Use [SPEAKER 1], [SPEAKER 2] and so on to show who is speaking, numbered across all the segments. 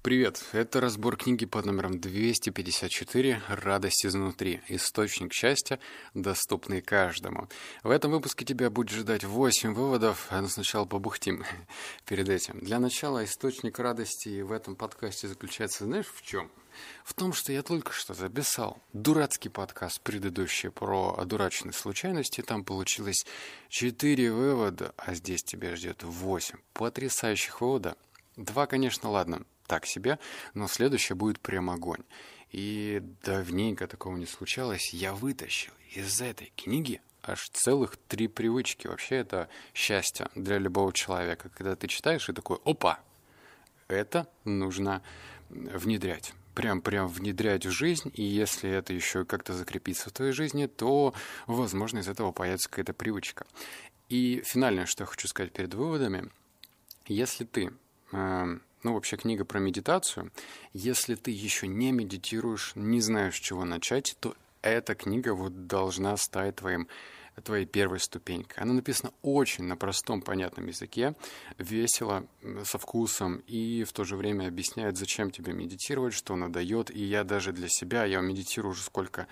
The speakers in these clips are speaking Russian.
[SPEAKER 1] Привет, это разбор книги под номером 254 «Радость изнутри. Источник счастья, доступный каждому». В этом выпуске тебя будет ждать 8 выводов, а но сначала побухтим перед этим. Для начала источник радости в этом подкасте заключается, знаешь, в чем? В том, что я только что записал дурацкий подкаст предыдущий про одураченные случайности. Там получилось 4 вывода, а здесь тебя ждет 8 потрясающих вывода. Два, конечно, ладно, так себе, но следующее будет прям огонь. И давненько такого не случалось. Я вытащил из этой книги аж целых три привычки. Вообще это счастье для любого человека. Когда ты читаешь и такой, опа, это нужно внедрять. Прям, прям внедрять в жизнь, и если это еще как-то закрепится в твоей жизни, то, возможно, из этого появится какая-то привычка. И финальное, что я хочу сказать перед выводами, если ты э, ну, вообще книга про медитацию. Если ты еще не медитируешь, не знаешь, с чего начать, то эта книга вот должна стать твоим твоей первой ступенькой. Она написана очень на простом, понятном языке, весело, со вкусом, и в то же время объясняет, зачем тебе медитировать, что она дает. И я даже для себя, я медитирую уже сколько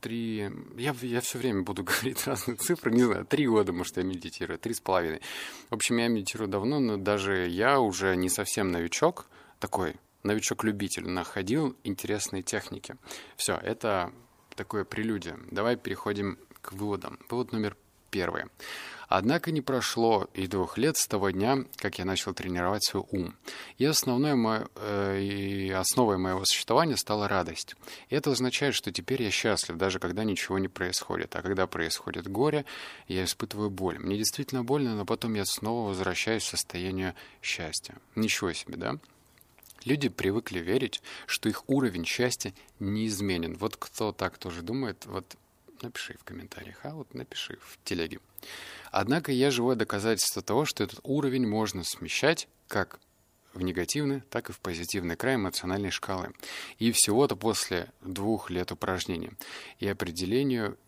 [SPEAKER 1] три... Я, я все время буду говорить разные цифры, не знаю, три года, может, я медитирую, три с половиной. В общем, я медитирую давно, но даже я уже не совсем новичок, такой новичок-любитель, находил интересные техники. Все, это такое прелюдия. Давай переходим к выводам. Вывод номер первый. Однако не прошло и двух лет с того дня, как я начал тренировать свой ум. И, основной мой, э, и основой моего существования стала радость. И это означает, что теперь я счастлив, даже когда ничего не происходит. А когда происходит горе, я испытываю боль. Мне действительно больно, но потом я снова возвращаюсь в состояние счастья. Ничего себе, да? Люди привыкли верить, что их уровень счастья неизменен. Вот кто так тоже думает, вот напиши в комментариях, а вот напиши в телеге. Однако я живое доказательство того, что этот уровень можно смещать как в негативный, так и в позитивный край эмоциональной шкалы. И всего-то после двух лет упражнений. И определению...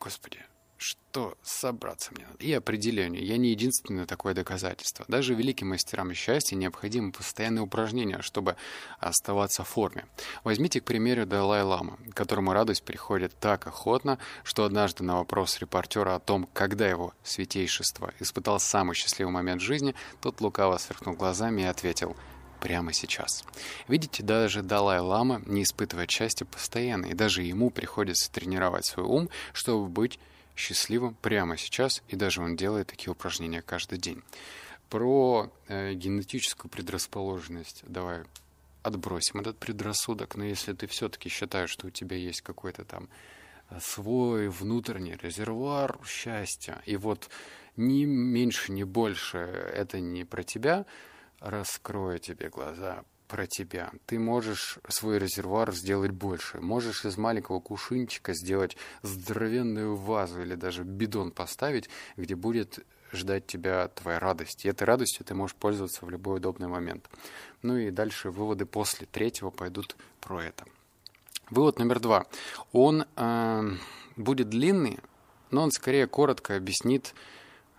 [SPEAKER 1] Господи, что собраться мне надо. И определению. Я не единственное такое доказательство. Даже великим мастерам счастья необходимы постоянные упражнения, чтобы оставаться в форме. Возьмите, к примеру, Далай-Лама, которому радость приходит так охотно, что однажды на вопрос репортера о том, когда его святейшество испытал самый счастливый момент жизни, тот лукаво сверкнул глазами и ответил – прямо сейчас. Видите, даже Далай-Лама не испытывает счастья постоянно, и даже ему приходится тренировать свой ум, чтобы быть счастливым прямо сейчас, и даже он делает такие упражнения каждый день. Про э, генетическую предрасположенность давай отбросим этот предрассудок, но если ты все-таки считаешь, что у тебя есть какой-то там э, свой внутренний резервуар счастья, и вот ни меньше, ни больше это не про тебя, раскрою тебе глаза, про тебя. Ты можешь свой резервуар сделать больше. Можешь из маленького кушинчика сделать здоровенную вазу или даже бидон поставить, где будет ждать тебя твоя радость. И этой радостью ты можешь пользоваться в любой удобный момент. Ну и дальше выводы после третьего пойдут про это. Вывод номер два. Он э, будет длинный, но он скорее коротко объяснит,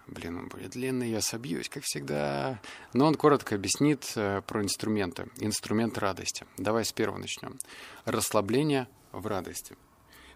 [SPEAKER 1] Блин, он будет длинный, я собьюсь, как всегда. Но он коротко объяснит э, про инструменты. Инструмент радости. Давай с первого начнем. Расслабление в радости.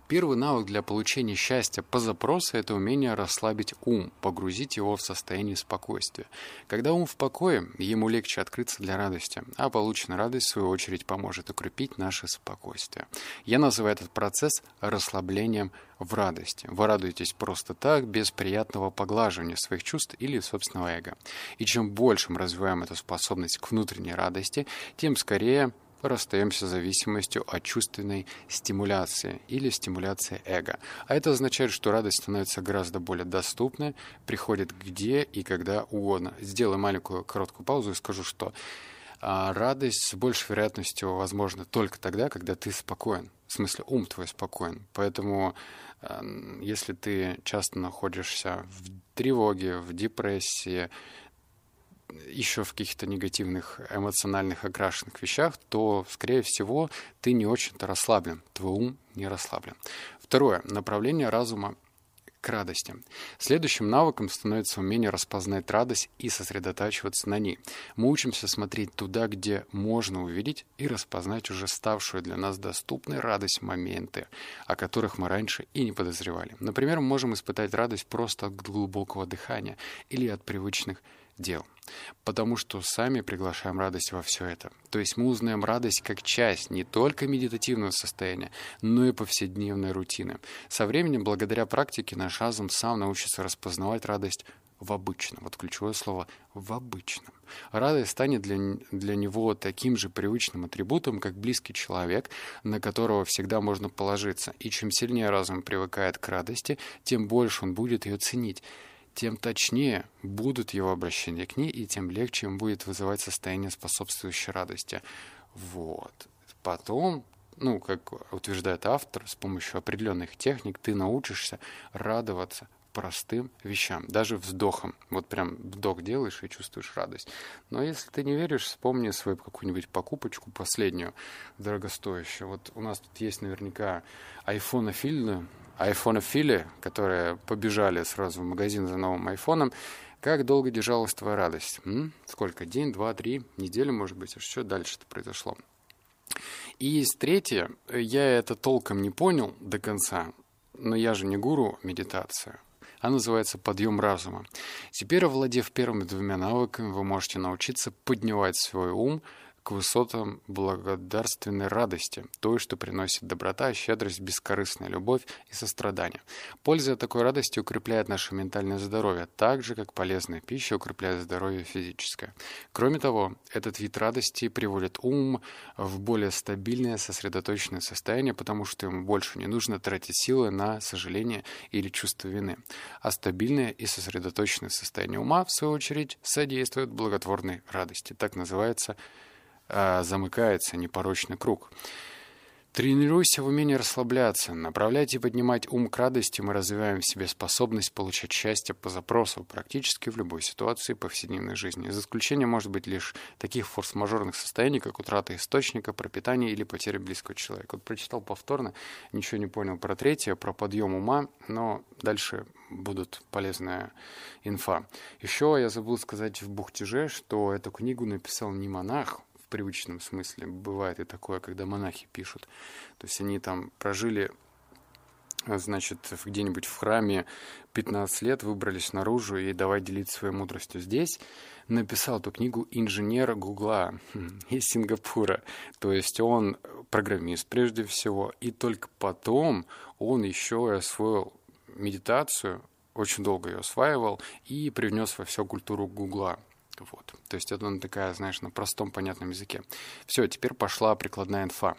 [SPEAKER 1] Первый навык для получения счастья по запросу – это умение расслабить ум, погрузить его в состояние спокойствия. Когда ум в покое, ему легче открыться для радости, а полученная радость, в свою очередь, поможет укрепить наше спокойствие. Я называю этот процесс расслаблением в радости. Вы радуетесь просто так, без приятного поглаживания своих чувств или собственного эго. И чем больше мы развиваем эту способность к внутренней радости, тем скорее расстаемся с зависимостью от чувственной стимуляции или стимуляции эго. А это означает, что радость становится гораздо более доступной, приходит где и когда угодно. Сделаю маленькую короткую паузу и скажу, что а, радость с большей вероятностью возможна только тогда, когда ты спокоен. В смысле, ум твой спокоен. Поэтому, а, если ты часто находишься в тревоге, в депрессии, еще в каких-то негативных эмоциональных окрашенных вещах, то, скорее всего, ты не очень-то расслаблен, твой ум не расслаблен. Второе. Направление разума к радости. Следующим навыком становится умение распознать радость и сосредотачиваться на ней. Мы учимся смотреть туда, где можно увидеть и распознать уже ставшую для нас доступной радость моменты, о которых мы раньше и не подозревали. Например, мы можем испытать радость просто от глубокого дыхания или от привычных дел. Потому что сами приглашаем радость во все это. То есть мы узнаем радость как часть не только медитативного состояния, но и повседневной рутины. Со временем, благодаря практике, наш разум сам научится распознавать радость в обычном. Вот ключевое слово «в обычном». Радость станет для, для него таким же привычным атрибутом, как близкий человек, на которого всегда можно положиться. И чем сильнее разум привыкает к радости, тем больше он будет ее ценить тем точнее будут его обращения к ней, и тем легче им будет вызывать состояние способствующей радости. Вот. Потом, ну, как утверждает автор, с помощью определенных техник ты научишься радоваться простым вещам, даже вздохом. Вот прям вдох делаешь и чувствуешь радость. Но если ты не веришь, вспомни свою какую-нибудь покупочку последнюю, дорогостоящую. Вот у нас тут есть наверняка айфонофильную айфонофили, которые побежали сразу в магазин за новым айфоном, как долго держалась твоя радость? М? Сколько? День, два, три, неделю, может быть? А что дальше-то произошло? И есть третье. Я это толком не понял до конца, но я же не гуру медитации. Она называется «Подъем разума». Теперь, овладев первыми двумя навыками, вы можете научиться поднимать свой ум – к высотам благодарственной радости, той, что приносит доброта, щедрость, бескорыстная любовь и сострадание. Польза такой радости укрепляет наше ментальное здоровье, так же, как полезная пища укрепляет здоровье физическое. Кроме того, этот вид радости приводит ум в более стабильное, сосредоточенное состояние, потому что ему больше не нужно тратить силы на сожаление или чувство вины. А стабильное и сосредоточенное состояние ума, в свою очередь, содействует благотворной радости. Так называется замыкается непорочный круг. Тренируйся в умении расслабляться, направлять и поднимать ум к радости, мы развиваем в себе способность получать счастье по запросу практически в любой ситуации повседневной жизни. За исключением может быть лишь таких форс-мажорных состояний, как утрата источника, пропитания или потеря близкого человека. Вот прочитал повторно, ничего не понял про третье, про подъем ума, но дальше будут полезная инфа. Еще я забыл сказать в Бухтеже, что эту книгу написал не монах, привычном смысле. Бывает и такое, когда монахи пишут. То есть они там прожили значит, где-нибудь в храме 15 лет, выбрались наружу и давай делиться своей мудростью. Здесь написал эту книгу инженер Гугла из Сингапура. То есть он программист прежде всего, и только потом он еще освоил медитацию, очень долго ее осваивал и привнес во всю культуру Гугла. Вот. То есть это она такая, знаешь, на простом понятном языке. Все, теперь пошла прикладная инфа.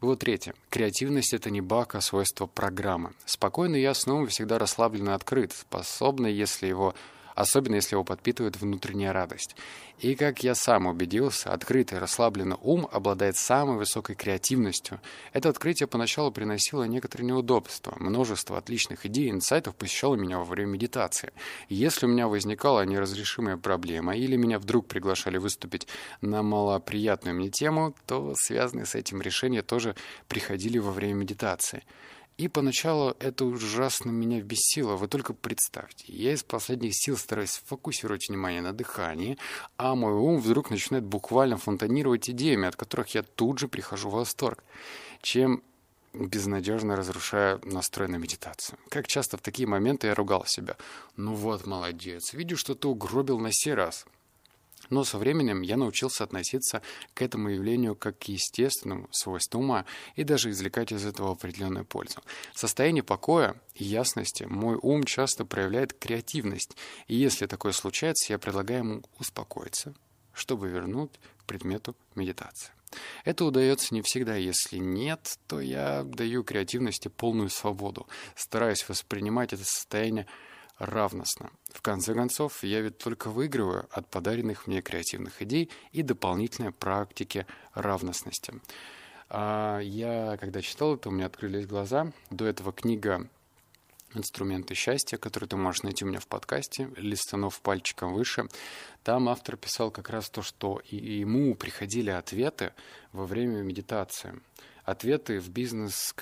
[SPEAKER 1] Вот третье. Креативность — это не баг, а свойство программы. Спокойный ясный ум всегда расслаблен и открыт, способный, если его особенно если его подпитывает внутренняя радость. И, как я сам убедился, открытый, расслабленный ум обладает самой высокой креативностью. Это открытие поначалу приносило некоторые неудобства. Множество отличных идей и инсайтов посещало меня во время медитации. если у меня возникала неразрешимая проблема, или меня вдруг приглашали выступить на малоприятную мне тему, то связанные с этим решения тоже приходили во время медитации. И поначалу это ужасно меня бесило. Вы только представьте, я из последних сил стараюсь фокусировать внимание на дыхании, а мой ум вдруг начинает буквально фонтанировать идеями, от которых я тут же прихожу в восторг. Чем безнадежно разрушаю настрой на медитацию. Как часто в такие моменты я ругал себя. Ну вот, молодец, видишь, что ты угробил на сей раз. Но со временем я научился относиться к этому явлению как к естественному свойству ума и даже извлекать из этого определенную пользу. В состоянии покоя и ясности мой ум часто проявляет креативность, и если такое случается, я предлагаю ему успокоиться, чтобы вернуть к предмету медитации. Это удается не всегда. Если нет, то я даю креативности полную свободу, стараюсь воспринимать это состояние равностно. В конце концов, я ведь только выигрываю от подаренных мне креативных идей и дополнительной практики равностности. А я, когда читал это, у меня открылись глаза. До этого книга «Инструменты счастья», которую ты можешь найти у меня в подкасте, листанув пальчиком выше. Там автор писал как раз то, что и ему приходили ответы во время медитации – ответы в бизнес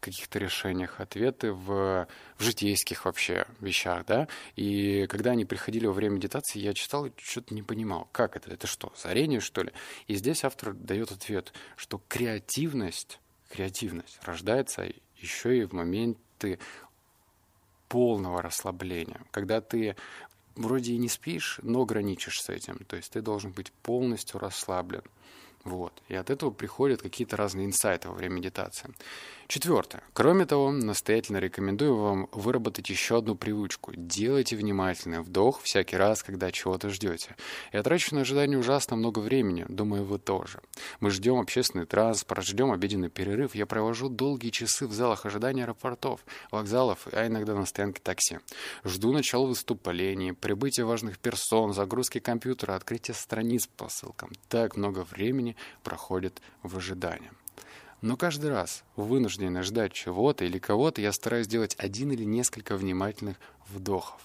[SPEAKER 1] каких-то решениях, ответы в, в житейских вообще вещах, да. И когда они приходили во время медитации, я читал и что-то не понимал, как это, это что, зарение, что ли? И здесь автор дает ответ, что креативность, креативность рождается еще и в моменты полного расслабления, когда ты вроде и не спишь, но граничишь с этим. То есть ты должен быть полностью расслаблен. Вот. И от этого приходят какие-то разные инсайты во время медитации. Четвертое. Кроме того, настоятельно рекомендую вам выработать еще одну привычку. Делайте внимательный вдох всякий раз, когда чего-то ждете. Я трачу на ожидание ужасно много времени, думаю, вы тоже. Мы ждем общественный транспорт, ждем обеденный перерыв. Я провожу долгие часы в залах ожидания аэропортов, вокзалов, а иногда на стоянке такси. Жду начала выступлений, прибытия важных персон, загрузки компьютера, открытия страниц по ссылкам. Так много времени проходит в ожидании. Но каждый раз, вынужденный ждать чего-то или кого-то, я стараюсь сделать один или несколько внимательных вдохов.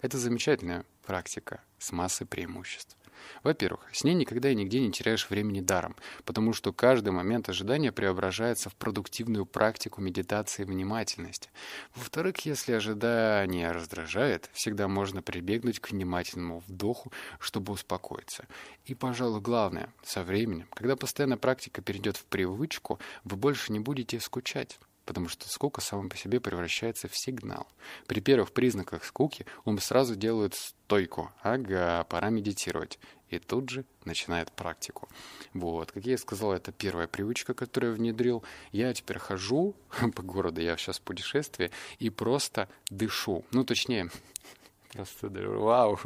[SPEAKER 1] Это замечательная практика с массой преимуществ. Во-первых, с ней никогда и нигде не теряешь времени даром, потому что каждый момент ожидания преображается в продуктивную практику медитации внимательности. Во-вторых, если ожидание раздражает, всегда можно прибегнуть к внимательному вдоху, чтобы успокоиться. И, пожалуй, главное, со временем, когда постоянная практика перейдет в привычку, вы больше не будете скучать потому что скука сама по себе превращается в сигнал. При первых признаках скуки ум сразу делает стойку. Ага, пора медитировать. И тут же начинает практику. Вот, как я сказал, это первая привычка, которую я внедрил. Я теперь хожу по городу, я сейчас в путешествии, и просто дышу. Ну, точнее, просто вау.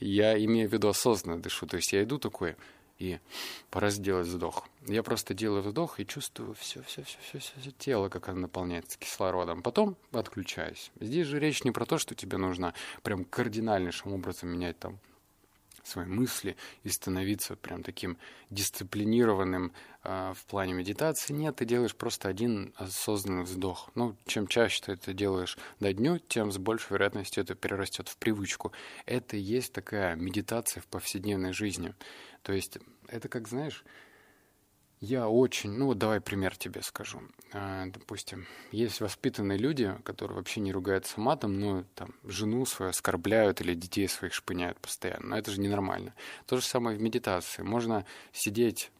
[SPEAKER 1] Я имею в виду осознанно дышу. То есть я иду такой, и пора сделать вдох. Я просто делаю вдох и чувствую все, все, все, все, все, все тело, как оно наполняется кислородом. Потом отключаюсь. Здесь же речь не про то, что тебе нужно прям кардинальнейшим образом менять там свои мысли и становиться прям таким дисциплинированным э, в плане медитации. Нет, ты делаешь просто один осознанный вздох. Ну, чем чаще ты это делаешь на дню, тем с большей вероятностью это перерастет в привычку. Это и есть такая медитация в повседневной жизни. То есть это как, знаешь, я очень, ну вот давай пример тебе скажу. А, допустим, есть воспитанные люди, которые вообще не ругаются матом, но там жену свою оскорбляют или детей своих шпыняют постоянно. Но это же ненормально. То же самое в медитации. Можно сидеть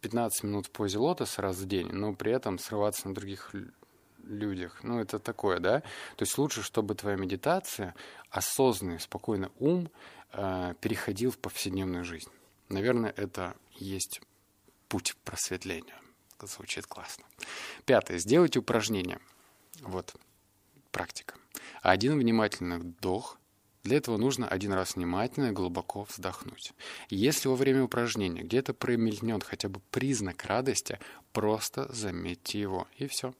[SPEAKER 1] 15 минут в позе лотоса раз в день, но при этом срываться на других людях. Ну, это такое, да? То есть лучше, чтобы твоя медитация, осознанный, спокойный ум э, переходил в повседневную жизнь. Наверное, это есть путь просветления. Звучит классно. Пятое. Сделайте упражнение. Вот, практика. Один внимательный вдох. Для этого нужно один раз внимательно и глубоко вздохнуть. Если во время упражнения где-то промелькнет хотя бы признак радости, просто заметьте его, и все.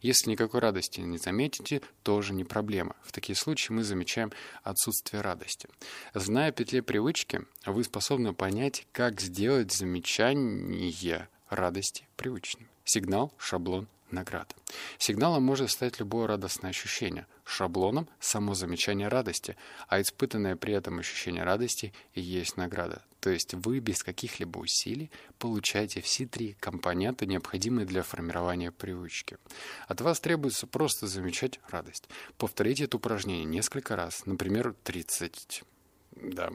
[SPEAKER 1] Если никакой радости не заметите, тоже не проблема. В такие случаи мы замечаем отсутствие радости. Зная петли привычки, вы способны понять, как сделать замечание радости привычным. Сигнал, шаблон, награда. Сигналом может стать любое радостное ощущение, шаблоном – само замечание радости, а испытанное при этом ощущение радости и есть награда. То есть вы без каких-либо усилий получаете все три компонента, необходимые для формирования привычки. От вас требуется просто замечать радость. Повторите это упражнение несколько раз, например, 30. Да,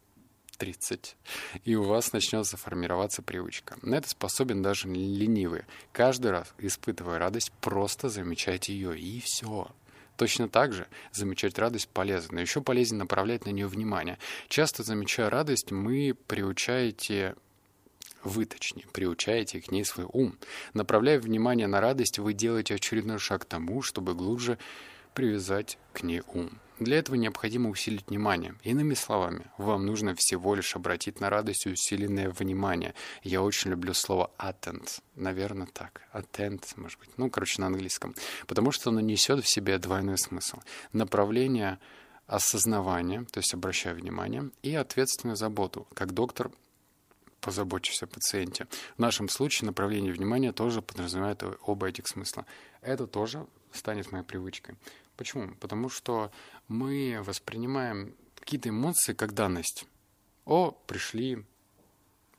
[SPEAKER 1] 30, и у вас начнется формироваться привычка. На это способен даже ленивый. Каждый раз, испытывая радость, просто замечайте ее, и все. Точно так же замечать радость полезно. Еще полезнее направлять на нее внимание. Часто замечая радость, мы приучаете вы, точнее, приучаете к ней свой ум. Направляя внимание на радость, вы делаете очередной шаг к тому, чтобы глубже привязать к ней ум. Для этого необходимо усилить внимание. Иными словами, вам нужно всего лишь обратить на радость усиленное внимание. Я очень люблю слово attend. Наверное, так. Attend, может быть. Ну, короче, на английском. Потому что оно несет в себе двойной смысл. Направление осознавания, то есть обращая внимание, и ответственную заботу. Как доктор позаботьтесь о пациенте. В нашем случае направление внимания тоже подразумевает оба этих смысла. Это тоже станет моей привычкой. Почему? Потому что мы воспринимаем какие-то эмоции как данность. О, пришли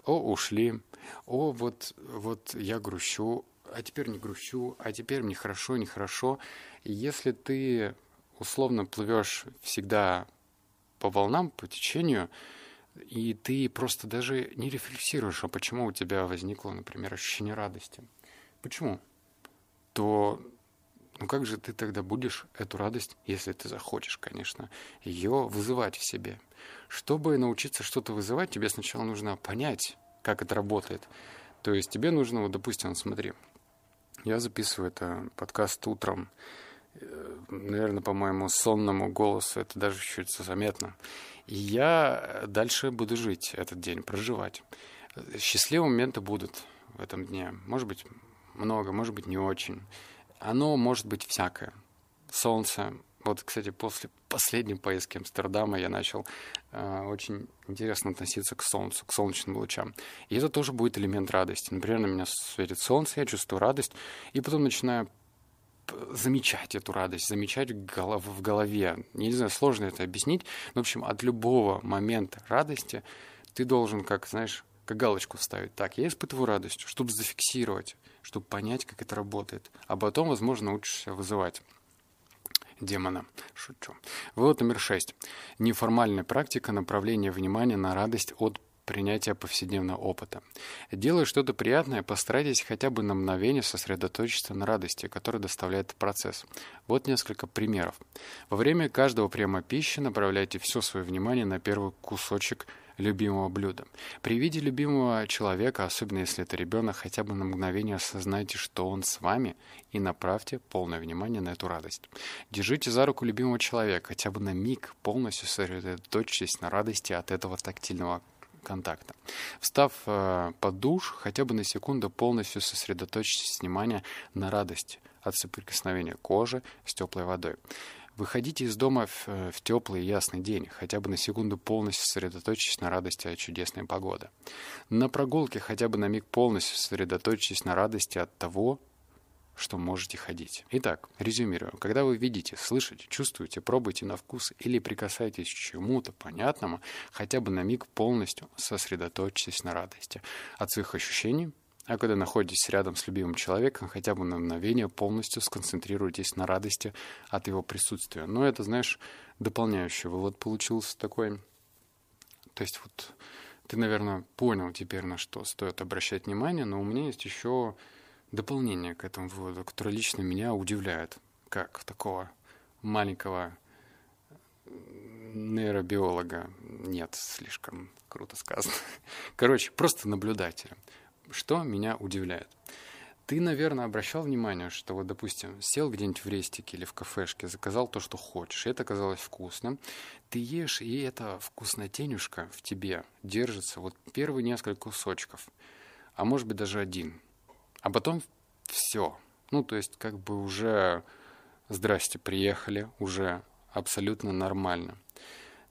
[SPEAKER 1] о, ушли, о, вот, вот я грущу, а теперь не грущу, а теперь мне хорошо, нехорошо. И если ты условно плывешь всегда по волнам, по течению, и ты просто даже не рефлексируешь, а почему у тебя возникло, например, ощущение радости. Почему? То ну как же ты тогда будешь эту радость, если ты захочешь, конечно, ее вызывать в себе? Чтобы научиться что-то вызывать, тебе сначала нужно понять, как это работает. То есть тебе нужно, вот, допустим, смотри, я записываю это подкаст утром, э, наверное, по моему сонному голосу это даже чуть заметно. И я дальше буду жить этот день, проживать. Счастливые моменты будут в этом дне. Может быть, много, может быть, не очень. Оно может быть всякое. Солнце. Вот, кстати, после последней поездки Амстердама я начал э, очень интересно относиться к солнцу, к солнечным лучам. И это тоже будет элемент радости. Например, на меня светит солнце, я чувствую радость, и потом начинаю замечать эту радость, замечать в голове. Не знаю, сложно это объяснить. Но, в общем, от любого момента радости ты должен, как, знаешь, как галочку вставить. Так, я испытываю радость, чтобы зафиксировать, чтобы понять, как это работает. А потом, возможно, научишься вызывать демона. Шучу. Вывод номер шесть. Неформальная практика направления внимания на радость от принятия повседневного опыта. Делая что-то приятное, постарайтесь хотя бы на мгновение сосредоточиться на радости, которую доставляет процесс. Вот несколько примеров. Во время каждого приема пищи направляйте все свое внимание на первый кусочек любимого блюда. При виде любимого человека, особенно если это ребенок, хотя бы на мгновение осознайте, что он с вами, и направьте полное внимание на эту радость. Держите за руку любимого человека, хотя бы на миг полностью сосредоточьтесь на радости от этого тактильного контакта. Встав э, под душ, хотя бы на секунду полностью сосредоточьтесь внимание на радости от соприкосновения кожи с теплой водой. Выходите из дома в, э, в теплый и ясный день, хотя бы на секунду полностью сосредоточьтесь на радости от чудесной погоды. На прогулке хотя бы на миг полностью сосредоточьтесь на радости от того, что можете ходить. Итак, резюмирую. Когда вы видите, слышите, чувствуете, пробуете на вкус или прикасаетесь к чему-то понятному, хотя бы на миг полностью сосредоточьтесь на радости от своих ощущений, а когда находитесь рядом с любимым человеком, хотя бы на мгновение полностью сконцентрируйтесь на радости от его присутствия. Но это, знаешь, дополняющий вывод получился такой. То есть вот ты, наверное, понял теперь, на что стоит обращать внимание, но у меня есть еще дополнение к этому выводу, которое лично меня удивляет, как такого маленького нейробиолога. Нет, слишком круто сказано. Короче, просто наблюдателя что меня удивляет. Ты, наверное, обращал внимание, что вот, допустим, сел где-нибудь в рестике или в кафешке, заказал то, что хочешь, и это оказалось вкусным. Ты ешь, и эта вкуснотенюшка в тебе держится вот первые несколько кусочков, а может быть даже один. А потом все. Ну, то есть как бы уже здрасте, приехали, уже абсолютно нормально.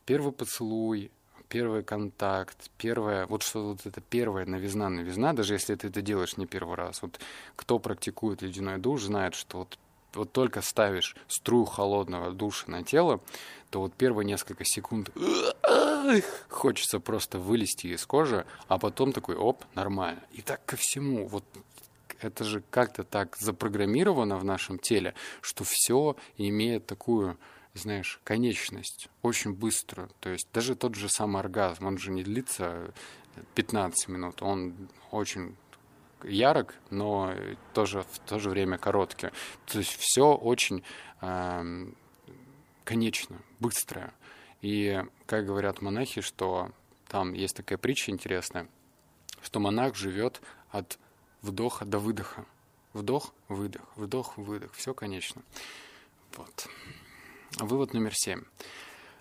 [SPEAKER 1] Первый поцелуй, первый контакт, первое, вот что вот это первая новизна, новизна, даже если ты это делаешь не первый раз. Вот кто практикует ледяной душ, знает, что вот вот только ставишь струю холодного душа на тело, то вот первые несколько секунд хочется просто вылезти из кожи, а потом такой, оп, нормально. И так ко всему. Вот это же как-то так запрограммировано в нашем теле, что все имеет такую знаешь, конечность очень быстро. То есть даже тот же самый оргазм, он же не длится 15 минут, он очень ярок, но тоже в то же время короткий. То есть все очень э, конечно, быстрое. И, как говорят монахи, что там есть такая притча интересная, что монах живет от вдоха до выдоха. Вдох, выдох, вдох, выдох. Все конечно. Вот. Вывод номер семь.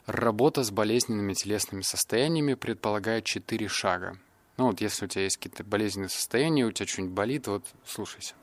[SPEAKER 1] Работа с болезненными телесными состояниями предполагает четыре шага. Ну вот если у тебя есть какие-то болезненные состояния, у тебя что-нибудь болит, вот слушайся.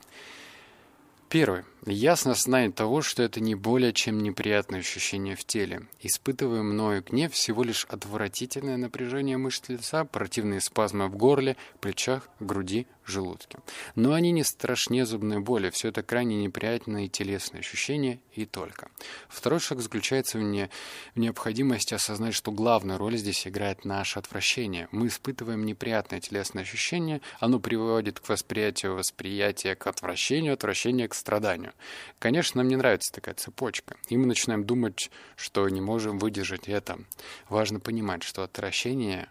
[SPEAKER 1] Первый. Ясно знание того, что это не более чем неприятное ощущение в теле. Испытывая мною гнев, всего лишь отвратительное напряжение мышц лица, противные спазмы в горле, плечах, груди, желудке. Но они не страшнее зубной боли, все это крайне неприятные телесные ощущения и только. Второй шаг заключается в, не, в необходимости осознать, что главную роль здесь играет наше отвращение. Мы испытываем неприятное телесное ощущение, оно приводит к восприятию восприятия к отвращению, отвращение к страданию. Конечно, нам не нравится такая цепочка, и мы начинаем думать, что не можем выдержать это. Важно понимать, что отвращение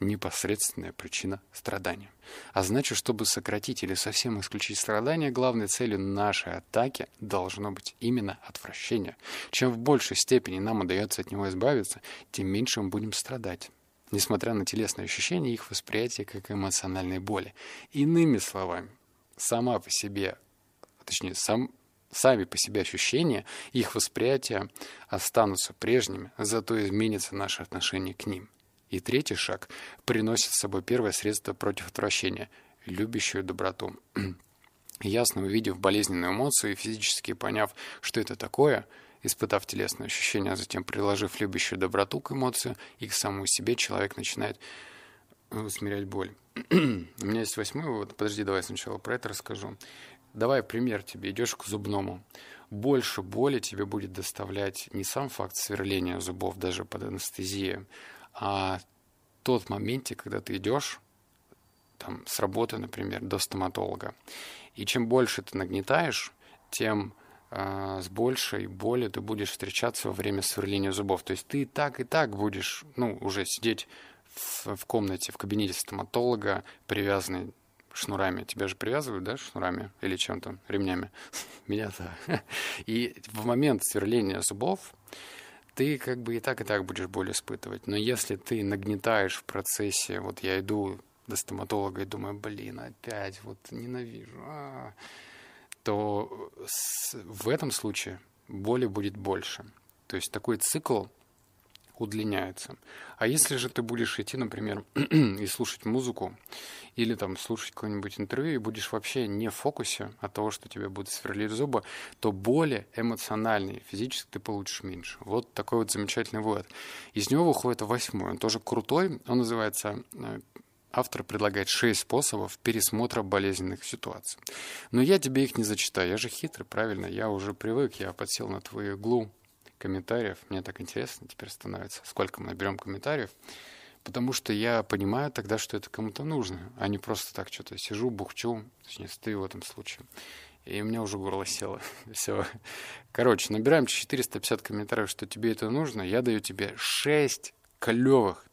[SPEAKER 1] непосредственная причина страдания. А значит, чтобы сократить или совсем исключить страдания, главной целью нашей атаки должно быть именно отвращение. Чем в большей степени нам удается от него избавиться, тем меньше мы будем страдать несмотря на телесные ощущения их восприятие как эмоциональной боли. Иными словами, сама по себе, точнее, сам, сами по себе ощущения, их восприятие останутся прежними, зато изменится наше отношение к ним. И третий шаг приносит с собой первое средство против отвращения – любящую доброту. Ясно увидев болезненную эмоцию и физически поняв, что это такое, испытав телесные ощущения, а затем приложив любящую доброту к эмоцию и к самому себе, человек начинает усмирять боль. У меня есть восьмой вывод. Подожди, давай сначала про это расскажу. Давай пример тебе. Идешь к зубному. Больше боли тебе будет доставлять не сам факт сверления зубов даже под анестезией, а тот моменте, когда ты идешь там, с работы, например, до стоматолога. И чем больше ты нагнетаешь, тем э, с большей болью ты будешь встречаться во время сверления зубов. То есть ты так, и так будешь, ну, уже сидеть в, в комнате, в кабинете стоматолога, привязанный шнурами. Тебя же привязывают, да, шнурами или чем-то, ремнями? Меня-то. И в момент сверления зубов ты как бы и так, и так будешь боль испытывать. Но если ты нагнетаешь в процессе, вот я иду до стоматолога и думаю, блин, опять вот ненавижу, а, то в этом случае боли будет больше. То есть такой цикл удлиняется. А если же ты будешь идти, например, и слушать музыку, или там слушать какое-нибудь интервью, и будешь вообще не в фокусе от того, что тебе будут сверлить зубы, то боли эмоциональные, физически ты получишь меньше. Вот такой вот замечательный вывод. Из него выходит восьмой. Он тоже крутой. Он называется э, Автор предлагает шесть способов пересмотра болезненных ситуаций. Но я тебе их не зачитаю. Я же хитрый, правильно? Я уже привык, я подсел на твою иглу комментариев. Мне так интересно теперь становится, сколько мы наберем комментариев. Потому что я понимаю тогда, что это кому-то нужно, а не просто так что-то сижу, бухчу, точнее, стою в этом случае. И у меня уже горло село. Все. Короче, набираем 450 комментариев, что тебе это нужно. Я даю тебе 6 клевых,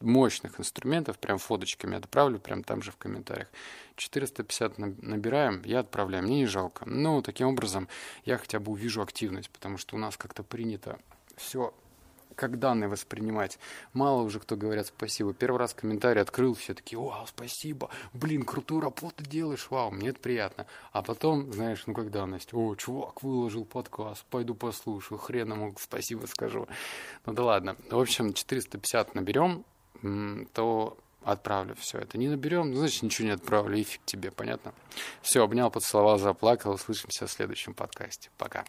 [SPEAKER 1] мощных инструментов, прям фоточками отправлю, прям там же в комментариях. 450 набираем, я отправляю, мне не жалко. Ну, таким образом, я хотя бы увижу активность, потому что у нас как-то принято все как данные воспринимать. Мало уже кто говорят спасибо. Первый раз комментарий открыл, все такие, вау, спасибо, блин, крутую работу делаешь, вау, мне это приятно. А потом, знаешь, ну как данность, о, чувак выложил подкаст, пойду послушаю, хрен ему спасибо скажу. Ну да ладно. В общем, 450 наберем, то отправлю все это. Не наберем, значит, ничего не отправлю, и фиг тебе, понятно? Все, обнял, поцеловал, заплакал. Услышимся в следующем подкасте. Пока.